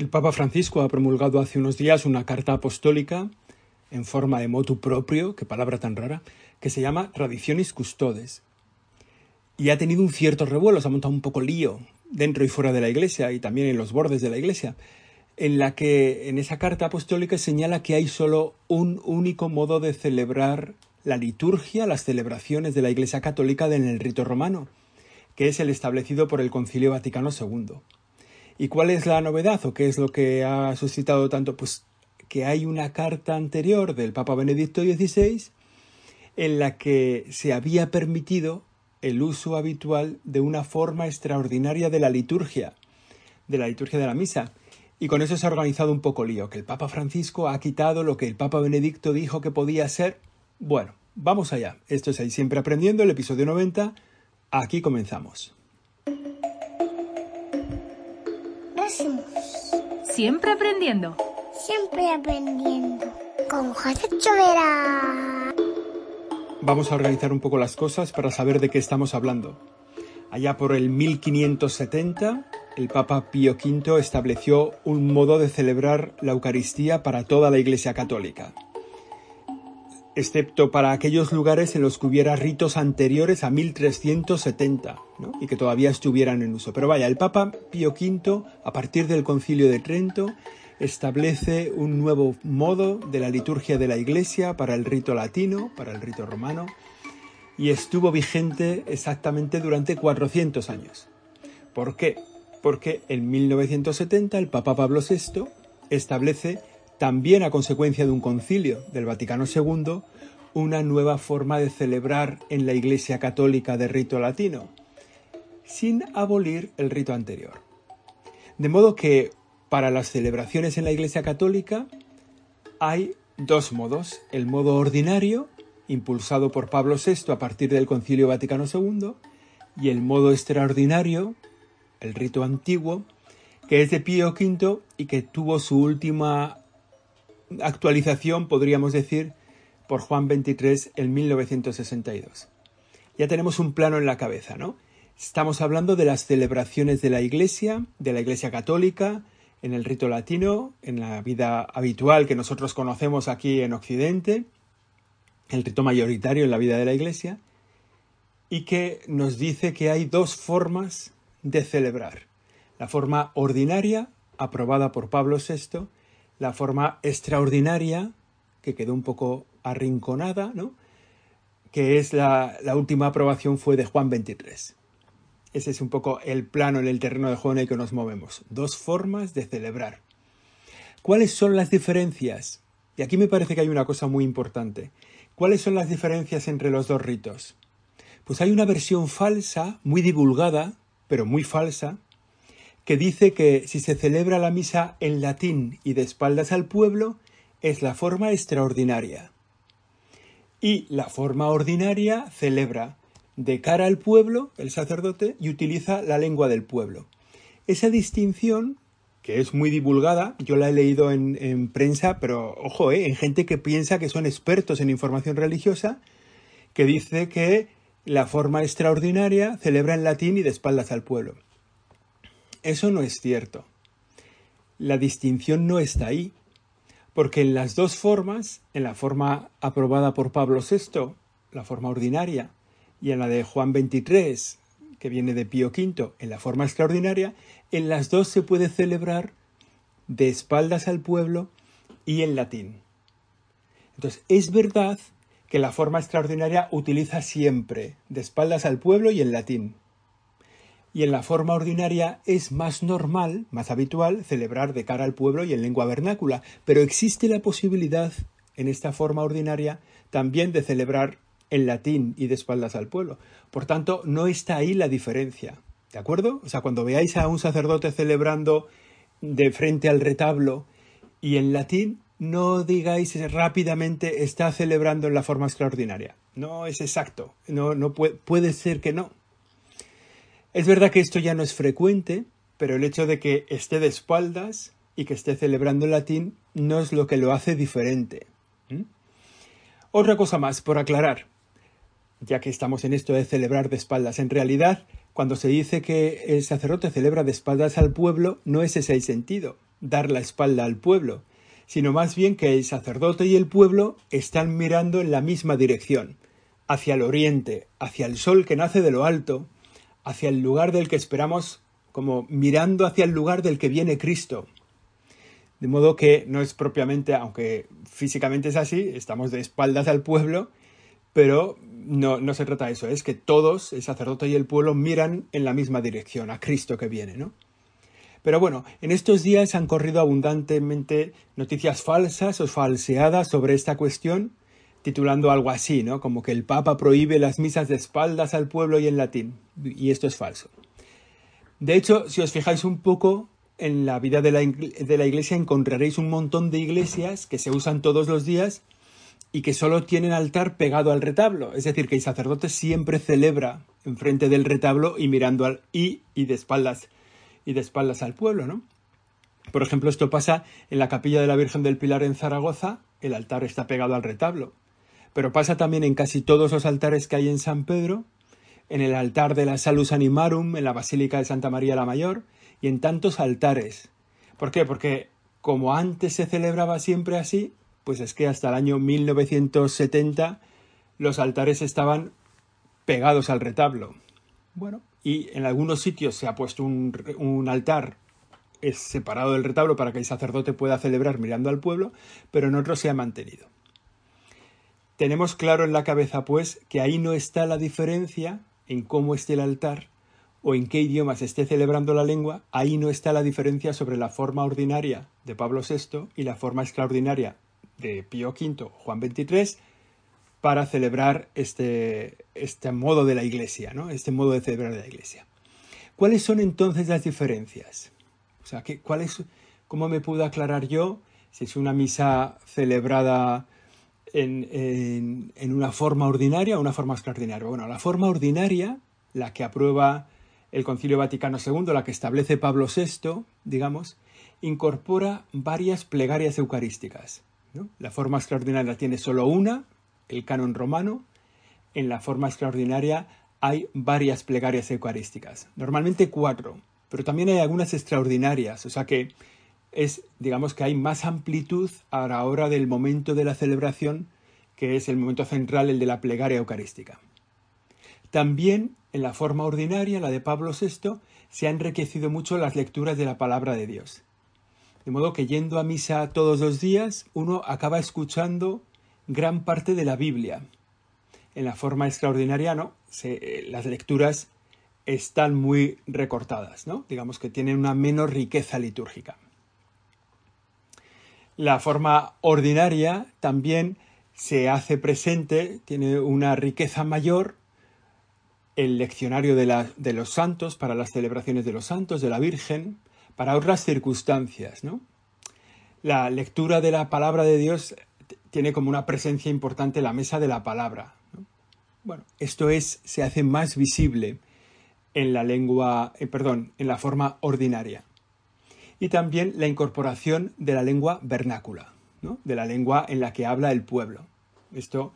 El Papa Francisco ha promulgado hace unos días una carta apostólica en forma de motu propio, qué palabra tan rara, que se llama Tradiciones Custodes. Y ha tenido un cierto revuelo, se ha montado un poco lío dentro y fuera de la iglesia y también en los bordes de la iglesia, en la que en esa carta apostólica señala que hay solo un único modo de celebrar la liturgia, las celebraciones de la Iglesia Católica en el rito romano, que es el establecido por el Concilio Vaticano II. ¿Y cuál es la novedad o qué es lo que ha suscitado tanto? Pues que hay una carta anterior del Papa Benedicto XVI en la que se había permitido el uso habitual de una forma extraordinaria de la liturgia, de la liturgia de la misa. Y con eso se ha organizado un poco lío, que el Papa Francisco ha quitado lo que el Papa Benedicto dijo que podía ser. Bueno, vamos allá. Esto es ahí siempre aprendiendo, el episodio 90. Aquí comenzamos. Siempre aprendiendo. Siempre aprendiendo. Con José Chovera. Vamos a organizar un poco las cosas para saber de qué estamos hablando. Allá por el 1570, el Papa Pío V estableció un modo de celebrar la Eucaristía para toda la Iglesia Católica, excepto para aquellos lugares en los que hubiera ritos anteriores a 1370 y que todavía estuvieran en uso. Pero vaya, el Papa Pío V, a partir del Concilio de Trento, establece un nuevo modo de la liturgia de la Iglesia para el rito latino, para el rito romano, y estuvo vigente exactamente durante 400 años. ¿Por qué? Porque en 1970 el Papa Pablo VI establece, también a consecuencia de un concilio del Vaticano II, una nueva forma de celebrar en la Iglesia Católica de rito latino, sin abolir el rito anterior. De modo que para las celebraciones en la Iglesia Católica hay dos modos. El modo ordinario, impulsado por Pablo VI a partir del Concilio Vaticano II, y el modo extraordinario, el rito antiguo, que es de Pío V y que tuvo su última actualización, podríamos decir, por Juan XXIII en 1962. Ya tenemos un plano en la cabeza, ¿no? Estamos hablando de las celebraciones de la Iglesia, de la Iglesia Católica, en el rito latino, en la vida habitual que nosotros conocemos aquí en Occidente, el rito mayoritario en la vida de la Iglesia, y que nos dice que hay dos formas de celebrar. La forma ordinaria, aprobada por Pablo VI, la forma extraordinaria, que quedó un poco arrinconada, ¿no? que es la, última aprobación fue de Juan XXIII. Ese es un poco el plano en el terreno de juego en el que nos movemos. Dos formas de celebrar. ¿Cuáles son las diferencias? Y aquí me parece que hay una cosa muy importante. ¿Cuáles son las diferencias entre los dos ritos? Pues hay una versión falsa, muy divulgada, pero muy falsa, que dice que si se celebra la misa en latín y de espaldas al pueblo, es la forma extraordinaria. Y la forma ordinaria celebra de cara al pueblo, el sacerdote, y utiliza la lengua del pueblo. Esa distinción, que es muy divulgada, yo la he leído en, prensa, pero ojo, eh, en gente que piensa que son expertos en información religiosa, que dice que la forma extraordinaria celebra en latín y de espaldas al pueblo. Eso no es cierto. La distinción no está ahí, porque en las dos formas, en la forma aprobada por Pablo VI, la forma ordinaria, y en la de Juan 23, que viene de Pío V, en la forma extraordinaria, en las dos se puede celebrar de espaldas al pueblo y en latín. Entonces, es verdad que la forma extraordinaria utiliza siempre de espaldas al pueblo y en latín. Y en la forma ordinaria es más normal, más habitual, celebrar de cara al pueblo y en lengua vernácula, pero existe la posibilidad en esta forma ordinaria también de celebrar en latín y de espaldas al pueblo. Por tanto, no está ahí la diferencia. ¿De acuerdo? O sea, cuando veáis a un sacerdote celebrando de frente al retablo y en latín, no digáis rápidamente está celebrando en la forma extraordinaria. No es exacto. No, no puede, puede ser que no. Es verdad que esto ya no es frecuente, pero el hecho de que esté de espaldas y que esté celebrando en latín no es lo que lo hace diferente. Otra cosa más por aclarar ya que estamos en esto de celebrar de espaldas. En realidad, cuando se dice que el sacerdote celebra de espaldas al pueblo, no es ese el sentido. dar la espalda al pueblo, sino más bien que el sacerdote y el pueblo están mirando en la misma dirección, hacia el oriente, hacia el sol que nace de lo alto, hacia el lugar del que esperamos, como mirando hacia el lugar del que viene Cristo. De modo que no es propiamente, aunque físicamente es así, estamos de espaldas al pueblo, pero no, no se trata de eso, es que todos, el sacerdote y el pueblo, miran en la misma dirección, a Cristo que viene, ¿no? Pero bueno, en estos días han corrido abundantemente noticias falsas o falseadas sobre esta cuestión, titulando algo así, ¿no? Como que el Papa prohíbe las misas de espaldas al pueblo y en latín. Y esto es falso. De hecho, si os fijáis un poco en la vida de la, de la iglesia, encontraréis un montón de iglesias que se usan todos los días y que solo tienen altar pegado al retablo. Es decir, que el sacerdote siempre celebra enfrente del retablo y mirando al y y de espaldas y de espaldas al pueblo, ¿no? Por ejemplo, esto pasa en la capilla de la Virgen del Pilar en Zaragoza, el altar está pegado al retablo. Pero pasa también en casi todos los altares que hay en San Pedro, en el altar de la Salus Animarum, en la Basílica de Santa María la Mayor, y en tantos altares. ¿Por qué? Porque como antes se celebraba siempre así, pues es que hasta el año 1970 los altares estaban pegados al retablo. Bueno, y en algunos sitios se ha puesto un, altar es separado del retablo para que el sacerdote pueda celebrar mirando al pueblo, pero en otros se ha mantenido. Tenemos claro en la cabeza, pues, que ahí no está la diferencia en cómo esté el altar o en qué idioma se esté celebrando la lengua, ahí no está la diferencia sobre la forma ordinaria de Pablo VI y la forma extraordinaria de Pío V, Juan XXIII, para celebrar este, este modo de la Iglesia, ¿no? Este modo de celebrar la Iglesia. ¿Cuáles son entonces las diferencias? O sea, ¿qué, cuál es, ¿cómo me puedo aclarar yo si es una misa celebrada en, en, una forma ordinaria o una forma extraordinaria? Bueno, la forma ordinaria, la que aprueba el Concilio Vaticano II, la que establece Pablo VI, digamos, incorpora varias plegarias eucarísticas. La forma extraordinaria tiene solo una, el canon romano, en la forma extraordinaria hay varias plegarias eucarísticas, normalmente cuatro, pero también hay algunas extraordinarias, o sea que es, digamos que hay más amplitud a la hora del momento de la celebración, que es el momento central, el de la plegaria eucarística. También en la forma ordinaria, la de Pablo VI, se han enriquecido mucho las lecturas de la palabra de Dios. De modo que yendo a misa todos los días, uno acaba escuchando gran parte de la Biblia. En la forma extraordinaria, ¿no? Eh, las lecturas están muy recortadas, ¿no? Digamos que tienen una menor riqueza litúrgica. La forma ordinaria también se hace presente, tiene una riqueza mayor el leccionario de, los santos para las celebraciones de los santos, de la Virgen, para otras circunstancias, ¿no? La lectura de la palabra de Dios tiene como una presencia importante la mesa de la palabra. Bueno, esto es, se hace más visible en la lengua, eh, perdón, en la forma ordinaria. Y también la incorporación de la lengua vernácula, de la lengua en la que habla el pueblo. Esto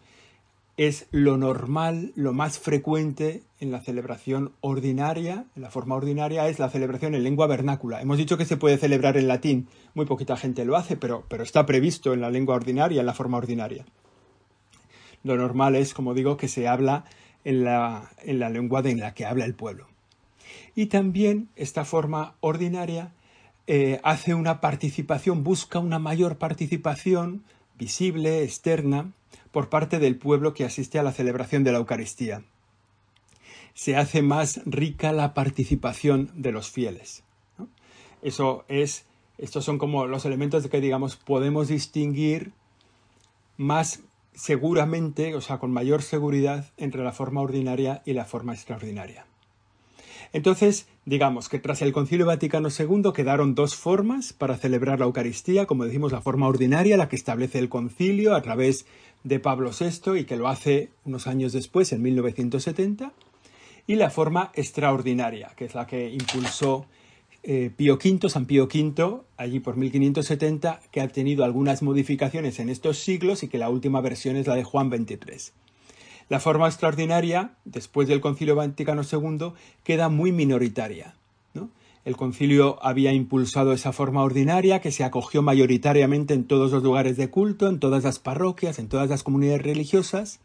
es lo normal, lo más frecuente en la celebración ordinaria, en la forma ordinaria, es la celebración en lengua vernácula. Hemos dicho que se puede celebrar en latín, muy poquita gente lo hace, pero, pero está previsto en la lengua ordinaria, en la forma ordinaria. Lo normal es, como digo, que se habla en la, en la lengua en la que habla el pueblo. Y también esta forma ordinaria eh, hace una participación, busca una mayor participación visible, externa, por parte del pueblo que asiste a la celebración de la Eucaristía. Se hace más rica la participación de los fieles. Eso es, estos son como los elementos de que, digamos, podemos distinguir más seguramente, o sea, con mayor seguridad, entre la forma ordinaria y la forma extraordinaria. Entonces, digamos que tras el Concilio Vaticano II quedaron dos formas para celebrar la Eucaristía, como decimos, la forma ordinaria, la que establece el concilio a través de Pablo VI y que lo hace unos años después, en 1970, y la forma extraordinaria, que es la que impulsó eh, Pío V, San Pío V, allí por 1570, que ha tenido algunas modificaciones en estos siglos y que la última versión es la de Juan XXIII. La forma extraordinaria, después del Concilio Vaticano II, queda muy minoritaria. El concilio había impulsado esa forma ordinaria que se acogió mayoritariamente en todos los lugares de culto, en todas las parroquias, en todas las comunidades religiosas,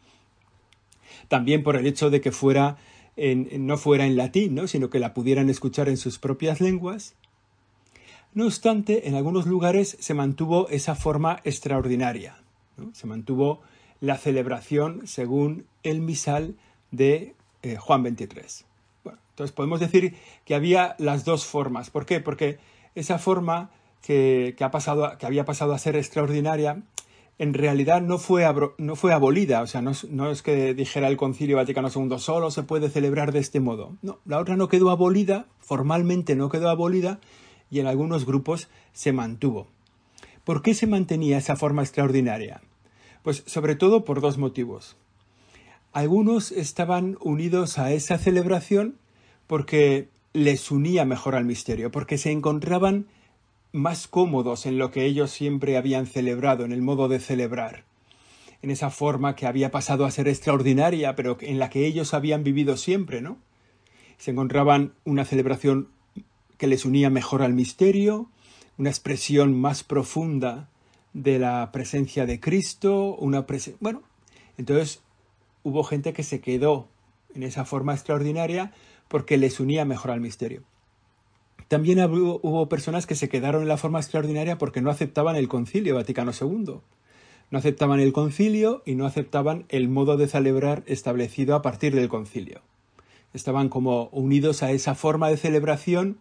también por el hecho de que fuera no fuera en latín, ¿no? sino que la pudieran escuchar en sus propias lenguas. No obstante, en algunos lugares se mantuvo esa forma extraordinaria. Se mantuvo la celebración según el misal de eh, Juan 23. entonces podemos decir que había las dos formas. ¿Por qué? Porque esa forma que, ha pasado, que había pasado a ser extraordinaria en realidad no fue, no fue abolida, o sea, no, no, es que dijera el Concilio Vaticano II solo se puede celebrar de este modo. No, la otra no quedó abolida, formalmente no quedó abolida, y en algunos grupos se mantuvo. ¿Por qué se mantenía esa forma extraordinaria? Pues sobre todo por dos motivos. Algunos estaban unidos a esa celebración porque les unía mejor al misterio, porque se encontraban más cómodos en lo que ellos siempre habían celebrado, en el modo de celebrar, en esa forma que había pasado a ser extraordinaria, pero en la que ellos habían vivido siempre, ¿no? Se encontraban una celebración que les unía mejor al misterio, una expresión más profunda de la presencia de Cristo, una presencia... Bueno, entonces hubo gente que se quedó en esa forma extraordinaria porque les unía mejor al misterio. También hubo, personas que se quedaron en la forma extraordinaria porque no aceptaban el concilio Vaticano II. No aceptaban el concilio y no aceptaban el modo de celebrar establecido a partir del concilio. Estaban como unidos a esa forma de celebración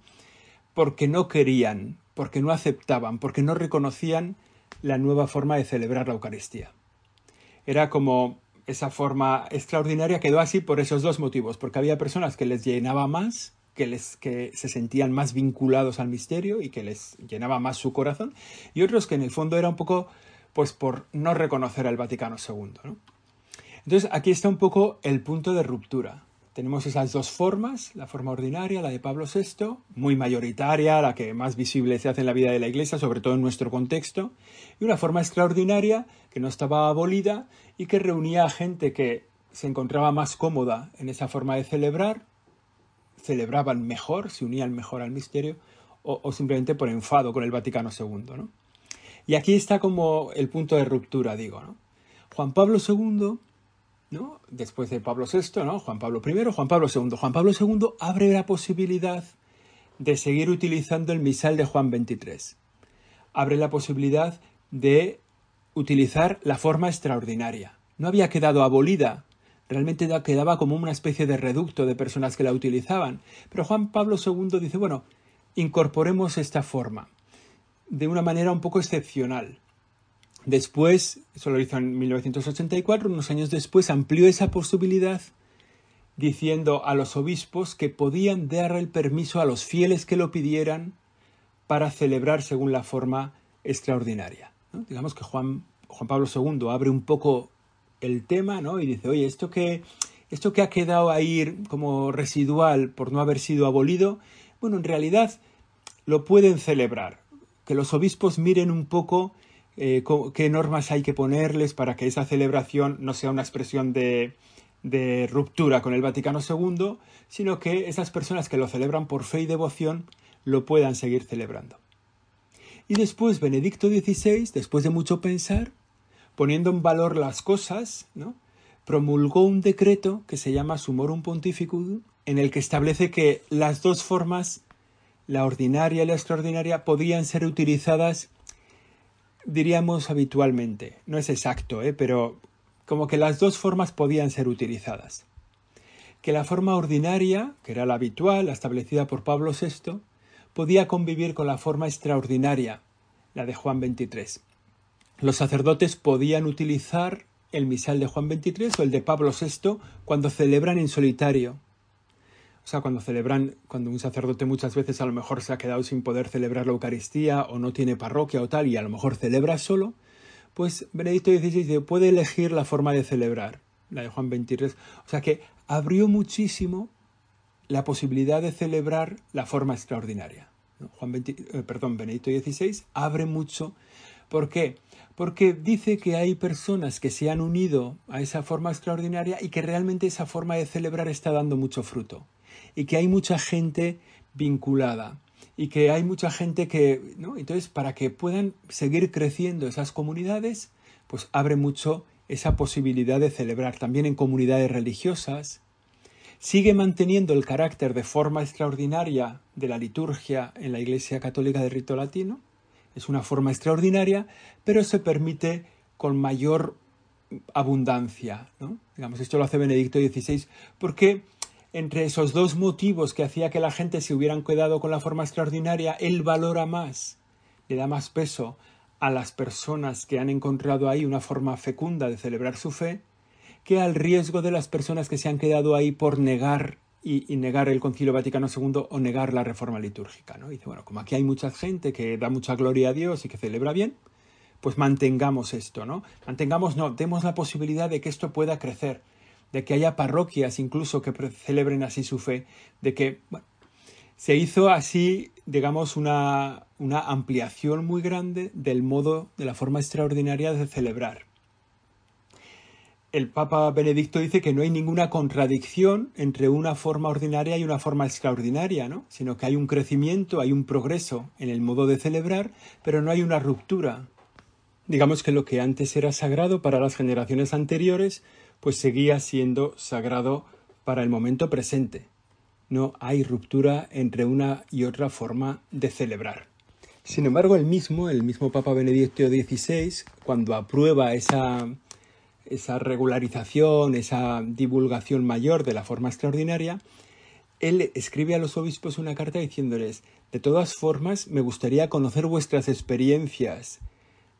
porque no querían, porque no aceptaban, porque no reconocían la nueva forma de celebrar la Eucaristía. Era como esa forma extraordinaria quedó así por esos dos motivos, porque había personas que les llenaba más que, les, que se sentían más vinculados al misterio y que les llenaba más su corazón, y otros que en el fondo era un poco pues por no reconocer al Vaticano II. Entonces aquí está un poco el punto de ruptura. Tenemos esas dos formas, la forma ordinaria, la de Pablo VI, muy mayoritaria, la que más visible se hace en la vida de la Iglesia, sobre todo en nuestro contexto, y una forma extraordinaria que no estaba abolida y que reunía a gente que se encontraba más cómoda en esa forma de celebrar celebraban mejor, se unían mejor al misterio, o, simplemente por enfado con el Vaticano II. ¿no? Y aquí está como el punto de ruptura, digo. Juan Pablo II, ¿no? después de Pablo VI, ¿no? Juan Pablo I, Juan Pablo II. Juan Pablo II abre la posibilidad de seguir utilizando el misal de Juan XXIII. Abre la posibilidad de utilizar la forma extraordinaria. No había quedado abolida realmente quedaba como una especie de reducto de personas que la utilizaban. Pero Juan Pablo II dice, bueno, incorporemos esta forma de una manera un poco excepcional. Después, eso lo hizo en 1984, unos años después, amplió esa posibilidad diciendo a los obispos que podían dar el permiso a los fieles que lo pidieran para celebrar según la forma extraordinaria. Digamos que Juan, Juan Pablo II abre un poco el tema, ¿no? Y dice, oye, esto que, esto que ha quedado ahí como residual por no haber sido abolido, bueno, en realidad lo pueden celebrar. Que los obispos miren un poco eh, qué normas hay que ponerles para que esa celebración no sea una expresión de, ruptura con el Vaticano II, sino que esas personas que lo celebran por fe y devoción lo puedan seguir celebrando. Y después Benedicto XVI, después de mucho pensar, poniendo en valor las cosas, promulgó un decreto que se llama Sumorum Pontificum, en el que establece que las dos formas, la ordinaria y la extraordinaria, podían ser utilizadas, diríamos habitualmente. No es exacto, ¿eh? pero como que las dos formas podían ser utilizadas. Que la forma ordinaria, que era la habitual, la establecida por Pablo VI, podía convivir con la forma extraordinaria, la de Juan XXIII los sacerdotes podían utilizar el misal de Juan XXIII o el de Pablo VI cuando celebran en solitario. Sea, cuando celebran, cuando un sacerdote muchas veces a lo mejor se ha quedado sin poder celebrar la Eucaristía o no tiene parroquia o tal y a lo mejor celebra solo, pues Benedicto XVI puede elegir la forma de celebrar, la de Juan XXIII. O sea que abrió muchísimo la posibilidad de celebrar la forma extraordinaria. Juan eh, perdón, Benedicto XVI abre mucho. ¿Por qué? porque dice que hay personas que se han unido a esa forma extraordinaria y que realmente esa forma de celebrar está dando mucho fruto y que hay mucha gente vinculada y que hay mucha gente que, ¿no? Entonces, para que puedan seguir creciendo esas comunidades, pues abre mucho esa posibilidad de celebrar también en comunidades religiosas. Sigue manteniendo el carácter de forma extraordinaria de la liturgia en la Iglesia Católica de Rito Latino. Es una forma extraordinaria, pero se permite con mayor abundancia. ¿no? Digamos, esto lo hace Benedicto XVI, porque entre esos dos motivos que hacía que la gente se hubieran quedado con la forma extraordinaria, él valora más, le da más peso a las personas que han encontrado ahí una forma fecunda de celebrar su fe, que al riesgo de las personas que se han quedado ahí por negar y, negar el Concilio Vaticano II o negar la reforma litúrgica. ¿no? dice, bueno, como aquí hay mucha gente que da mucha gloria a Dios y que celebra bien, pues mantengamos esto, ¿no? Mantengamos, no, demos la posibilidad de que esto pueda crecer, de que haya parroquias incluso que celebren así su fe, de que se hizo así, digamos, una, una ampliación muy grande del modo, de la forma extraordinaria de celebrar. El Papa Benedicto dice que no hay ninguna contradicción entre una forma ordinaria y una forma extraordinaria, ¿no? sino que hay un crecimiento, hay un progreso en el modo de celebrar, pero no hay una ruptura. Digamos que lo que antes era sagrado para las generaciones anteriores, pues seguía siendo sagrado para el momento presente. No hay ruptura entre una y otra forma de celebrar. Sin embargo, el mismo, el mismo Papa Benedicto XVI, cuando aprueba esa, esa regularización, esa divulgación mayor de la forma extraordinaria, él escribe a los obispos una carta diciéndoles, de todas formas, me gustaría conocer vuestras experiencias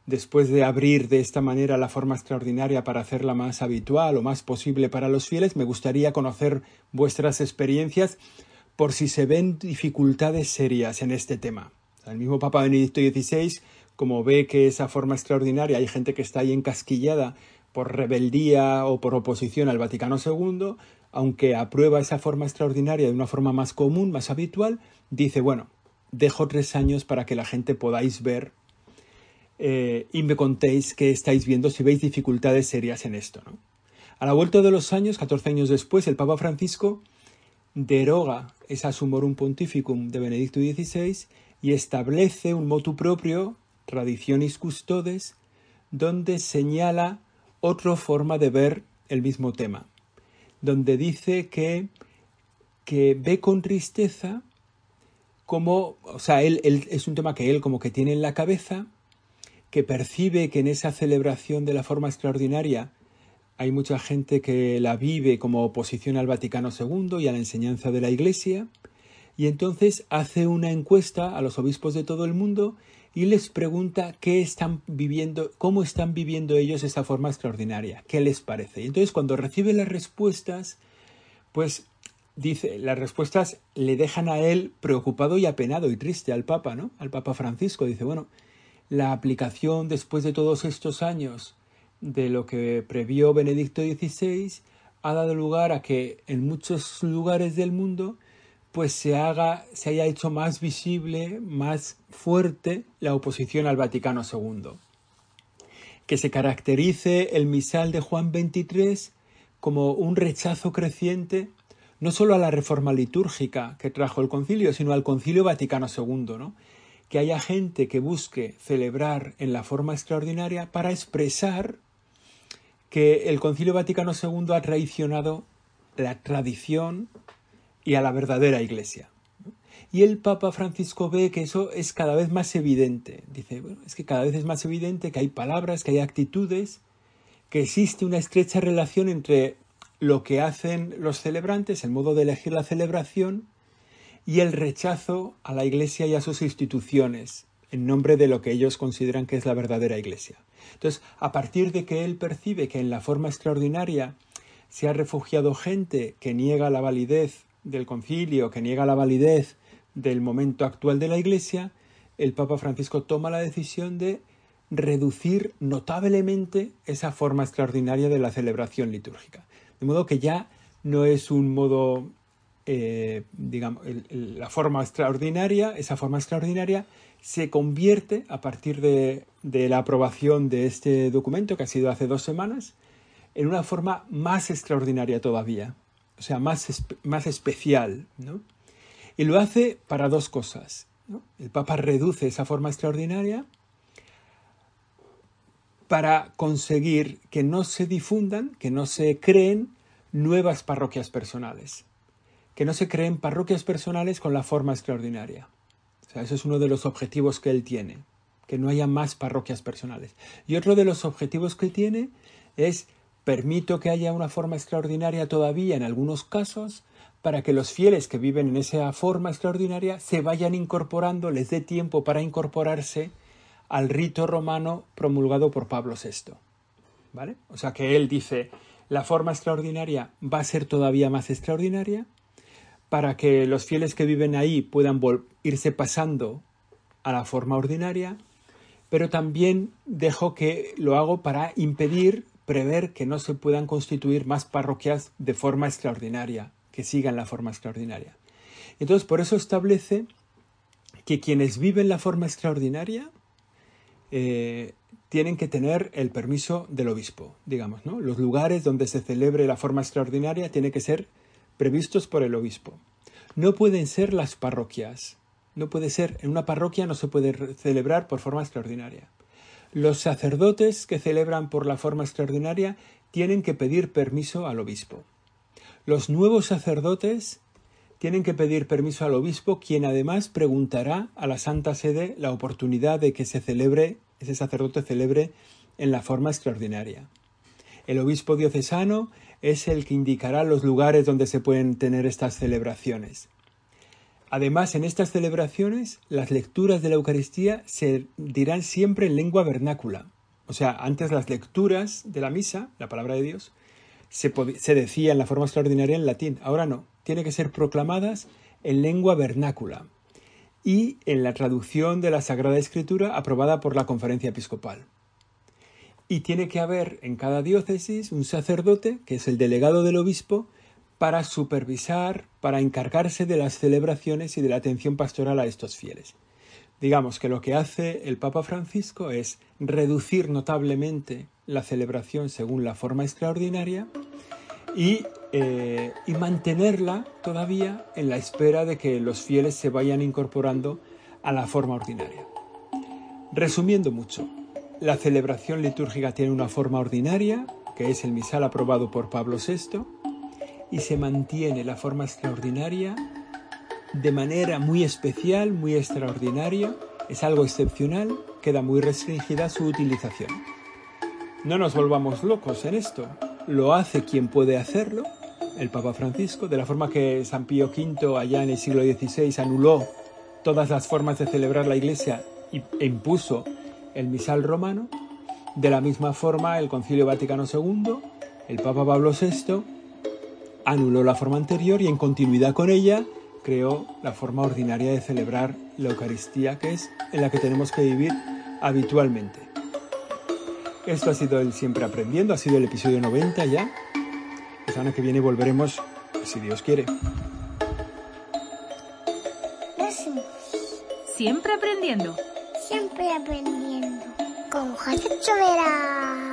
después de abrir de esta manera la forma extraordinaria para hacerla más habitual o más posible para los fieles, me gustaría conocer vuestras experiencias por si se ven dificultades serias en este tema. El mismo Papa Benedicto XVI, como ve que esa forma extraordinaria hay gente que está ahí encasquillada por rebeldía o por oposición al Vaticano II, aunque aprueba esa forma extraordinaria de una forma más común, más habitual, dice, bueno, dejo tres años para que la gente podáis ver eh, y me contéis qué estáis viendo si veis dificultades serias en esto. ¿no? A la vuelta de los años, 14 años después, el Papa Francisco deroga esa Sumorum Pontificum de Benedicto XVI y establece un motu propio, Traditionis Custodes, donde señala otra forma de ver el mismo tema, donde dice que, que ve con tristeza como, o sea, él, es un tema que él como que tiene en la cabeza, que percibe que en esa celebración de la forma extraordinaria hay mucha gente que la vive como oposición al Vaticano II y a la enseñanza de la Iglesia, y entonces hace una encuesta a los obispos de todo el mundo y les pregunta qué están viviendo, cómo están viviendo ellos esa forma extraordinaria, qué les parece. Y entonces cuando recibe las respuestas, pues dice, las respuestas le dejan a él preocupado y apenado y triste al Papa, ¿no? Al Papa Francisco. Dice, bueno, la aplicación después de todos estos años de lo que previó Benedicto XVI ha dado lugar a que en muchos lugares del mundo pues se haga se haya hecho más visible, más fuerte la oposición al Vaticano II. Que se caracterice el misal de Juan XXIII como un rechazo creciente no solo a la reforma litúrgica que trajo el concilio, sino al concilio Vaticano II, ¿no? Que haya gente que busque celebrar en la forma extraordinaria para expresar que el Concilio Vaticano II ha traicionado la tradición y a la verdadera Iglesia. Y el Papa Francisco ve que eso es cada vez más evidente. Dice, bueno, es que cada vez es más evidente que hay palabras, que hay actitudes, que existe una estrecha relación entre lo que hacen los celebrantes, el modo de elegir la celebración, y el rechazo a la Iglesia y a sus instituciones en nombre de lo que ellos consideran que es la verdadera Iglesia. Entonces, a partir de que él percibe que en la forma extraordinaria se ha refugiado gente que niega la validez del concilio, que niega la validez del momento actual de la Iglesia, el Papa Francisco toma la decisión de reducir notablemente esa forma extraordinaria de la celebración litúrgica. De modo que ya no es un modo eh, digamos, la forma extraordinaria, esa forma extraordinaria se convierte a partir de, la aprobación de este documento, que ha sido hace dos semanas, en una forma más extraordinaria todavía, o sea, más, más especial. ¿no? Y lo hace para dos cosas. El Papa reduce esa forma extraordinaria para conseguir que no se difundan, que no se creen nuevas parroquias personales, que no se creen parroquias personales con la forma extraordinaria. O sea, eso es uno de los objetivos que él tiene, que no haya más parroquias personales. Y otro de los objetivos que tiene es permito que haya una forma extraordinaria todavía en algunos casos para que los fieles que viven en esa forma extraordinaria se vayan incorporando, les dé tiempo para incorporarse al rito romano promulgado por Pablo VI. ¿Vale? O sea que él dice, la forma extraordinaria va a ser todavía más extraordinaria para que los fieles que viven ahí puedan irse pasando a la forma ordinaria, pero también dejo que lo hago para impedir, prever que no se puedan constituir más parroquias de forma extraordinaria, que sigan la forma extraordinaria. Entonces, por eso establece que quienes viven la forma extraordinaria eh, tienen que tener el permiso del obispo, digamos, ¿no? Los lugares donde se celebre la forma extraordinaria tienen que ser previstos por el obispo. No pueden ser las parroquias. No puede ser, en una parroquia no se puede celebrar por forma extraordinaria. Los sacerdotes que celebran por la forma extraordinaria tienen que pedir permiso al obispo. Los nuevos sacerdotes tienen que pedir permiso al obispo, quien además preguntará a la Santa Sede la oportunidad de que se celebre, ese sacerdote celebre en la forma extraordinaria. El obispo diocesano es el que indicará los lugares donde se pueden tener estas celebraciones. Además, en estas celebraciones, las lecturas de la Eucaristía se dirán siempre en lengua vernácula. O sea, antes las lecturas de la misa, la palabra de Dios, se, decía en la forma extraordinaria en latín. Ahora no, tiene que ser proclamadas en lengua vernácula y en la traducción de la Sagrada Escritura aprobada por la Conferencia Episcopal. Y tiene que haber en cada diócesis un sacerdote, que es el delegado del obispo, para supervisar, para encargarse de las celebraciones y de la atención pastoral a estos fieles. Digamos que lo que hace el Papa Francisco es reducir notablemente la celebración según la forma extraordinaria y, eh, mantenerla todavía en la espera de que los fieles se vayan incorporando a la forma ordinaria. Resumiendo mucho, la celebración litúrgica tiene una forma ordinaria, que es el misal aprobado por Pablo VI, y se mantiene la forma extraordinaria de manera muy especial, muy extraordinaria, es algo excepcional, queda muy restringida su utilización. No nos volvamos locos en esto, lo hace quien puede hacerlo, el Papa Francisco, de la forma que San Pío V allá en el siglo XVI anuló todas las formas de celebrar la Iglesia e impuso el misal romano, de la misma forma el Concilio Vaticano II, el Papa Pablo VI, anuló la forma anterior y en continuidad con ella creó la forma ordinaria de celebrar la Eucaristía, que es en la que tenemos que vivir habitualmente. Esto ha sido el Siempre Aprendiendo, ha sido el episodio 90 ya. La semana que viene volveremos, si Dios quiere. Siempre aprendiendo. Siempre aprendiendo. Con José Chovera.